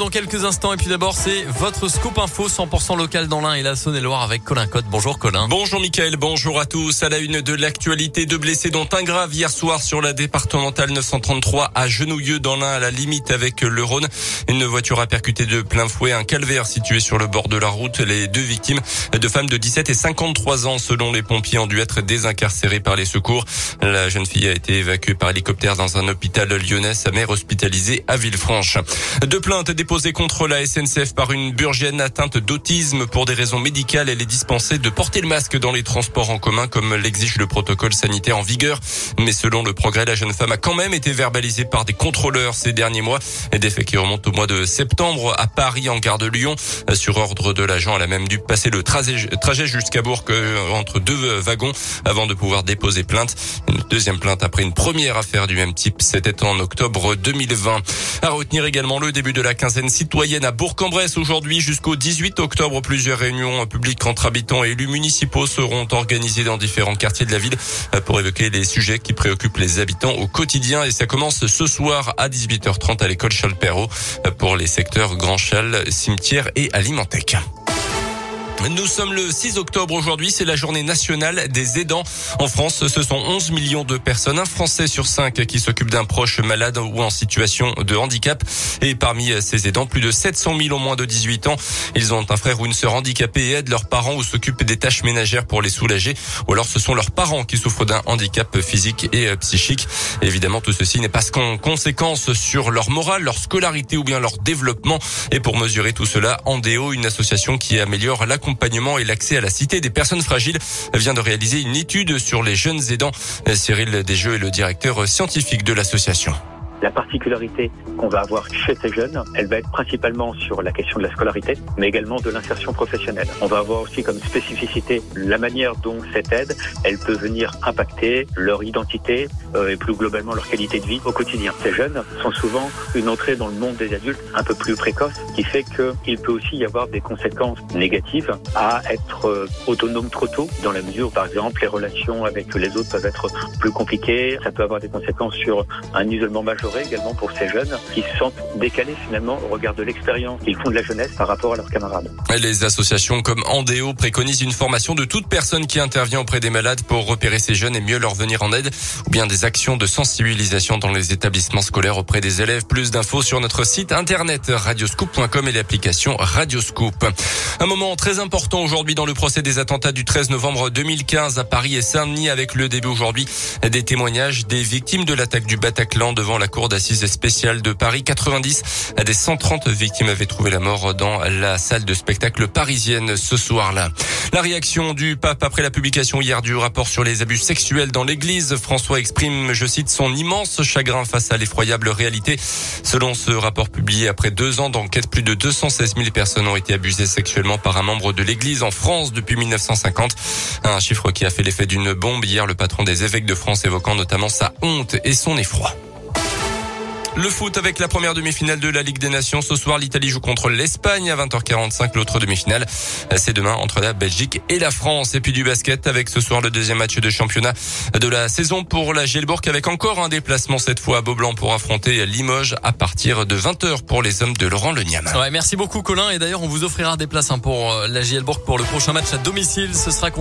Dans quelques instants, et puis d'abord, c'est votre scoop info 100% local dans l'Ain et la Saône-et-Loire avec Colin Cotte. Bonjour Colin. Bonjour Mickaël, bonjour à tous. À la une de l'actualité, deux blessés dont un grave hier soir sur la départementale 933 à Genouilleux dans l'Ain à la limite avec le Rhône. Une voiture a percuté de plein fouet un calvaire situé sur le bord de la route. Les deux victimes, deux femmes de 17 et 53 ans selon les pompiers, ont dû être désincarcérées par les secours. La jeune fille a été évacuée par hélicoptère dans un hôpital lyonnais, sa mère hospitalisée à Villefranche. Deux plaintes Déposée contre la SNCF par une burgienne atteinte d'autisme pour des raisons médicales. Elle est dispensée de porter le masque dans les transports en commun comme l'exige le protocole sanitaire en vigueur. Mais selon le progrès, la jeune femme a quand même été verbalisée par des contrôleurs ces derniers mois. Des faits qui remontent au mois de septembre à Paris en gare de Lyon. Sur ordre de l'agent, elle a même dû passer le trajet jusqu'à Bourg euh, entre deux wagons avant de pouvoir déposer plainte. Une deuxième plainte après une première affaire du même type. C'était en octobre 2020. À retenir également le début de la quinzaine citoyenne à Bourg-en-Bresse aujourd'hui jusqu'au 18 octobre. Plusieurs réunions publiques entre habitants et élus municipaux seront organisées dans différents quartiers de la ville pour évoquer les sujets qui préoccupent les habitants au quotidien. Et ça commence ce soir à 18h30 à l'école Charles pour les secteurs Grand Chal, cimetière et Alimentec. Nous sommes le 6 octobre aujourd'hui, c'est la journée nationale des aidants. En France, ce sont 11 millions de personnes, un Français sur cinq qui s'occupe d'un proche malade ou en situation de handicap. Et parmi ces aidants, plus de 700 000 ont moins de 18 ans. Ils ont un frère ou une sœur handicapée et aident leurs parents ou s'occupent des tâches ménagères pour les soulager. Ou alors ce sont leurs parents qui souffrent d'un handicap physique et psychique. évidemment, tout ceci n'est pas qu'en conséquence sur leur morale, leur scolarité ou bien leur développement. Et pour mesurer tout cela, Andéo, une association qui améliore la l'accompagnement et l'accès à la cité des personnes fragiles vient de réaliser une étude sur les jeunes aidants. Cyril Desjeux est le directeur scientifique de l'association. La particularité qu'on va avoir chez ces jeunes, elle va être principalement sur la question de la scolarité, mais également de l'insertion professionnelle. On va avoir aussi comme spécificité la manière dont cette aide, elle peut venir impacter leur identité euh, et plus globalement leur qualité de vie au quotidien. Ces jeunes sont souvent une entrée dans le monde des adultes un peu plus précoce, qui fait qu'il peut aussi y avoir des conséquences négatives à être euh, autonome trop tôt, dans la mesure par exemple, les relations avec les autres peuvent être plus compliquées. Ça peut avoir des conséquences sur un isolement majeur également pour ces jeunes qui se sentent décalés finalement au regard de l'expérience qu'ils font de la jeunesse par rapport à leurs camarades. Les associations comme Andéo préconisent une formation de toute personne qui intervient auprès des malades pour repérer ces jeunes et mieux leur venir en aide ou bien des actions de sensibilisation dans les établissements scolaires auprès des élèves. Plus d'infos sur notre site internet radioscoop.com et l'application Radioscoop. Un moment très important aujourd'hui dans le procès des attentats du 13 novembre 2015 à Paris et Saint-Denis avec le début aujourd'hui des témoignages des victimes de l'attaque du Bataclan devant la cour d'assises spéciale de Paris. 90 à des 130 victimes avaient trouvé la mort dans la salle de spectacle parisienne ce soir-là. La réaction du pape après la publication hier du rapport sur les abus sexuels dans l'église. François exprime, je cite, son immense chagrin face à l'effroyable réalité. Selon ce rapport publié après deux ans d'enquête, plus de 216 000 personnes ont été abusées sexuellement par un membre de l'église en France depuis 1950. Un chiffre qui a fait l'effet d'une bombe. Hier, le patron des évêques de France évoquant notamment sa honte et son effroi. Le foot avec la première demi-finale de la Ligue des Nations. Ce soir, l'Italie joue contre l'Espagne à 20h45. L'autre demi-finale, c'est demain entre la Belgique et la France. Et puis du basket avec ce soir le deuxième match de championnat de la saison pour la Gielbourg avec encore un déplacement cette fois à Beaublanc pour affronter Limoges à partir de 20h pour les hommes de Laurent Leniam. Ouais, merci beaucoup Colin. Et d'ailleurs, on vous offrira des places hein, pour euh, la Gielbourg pour le prochain match à domicile. Ce sera contre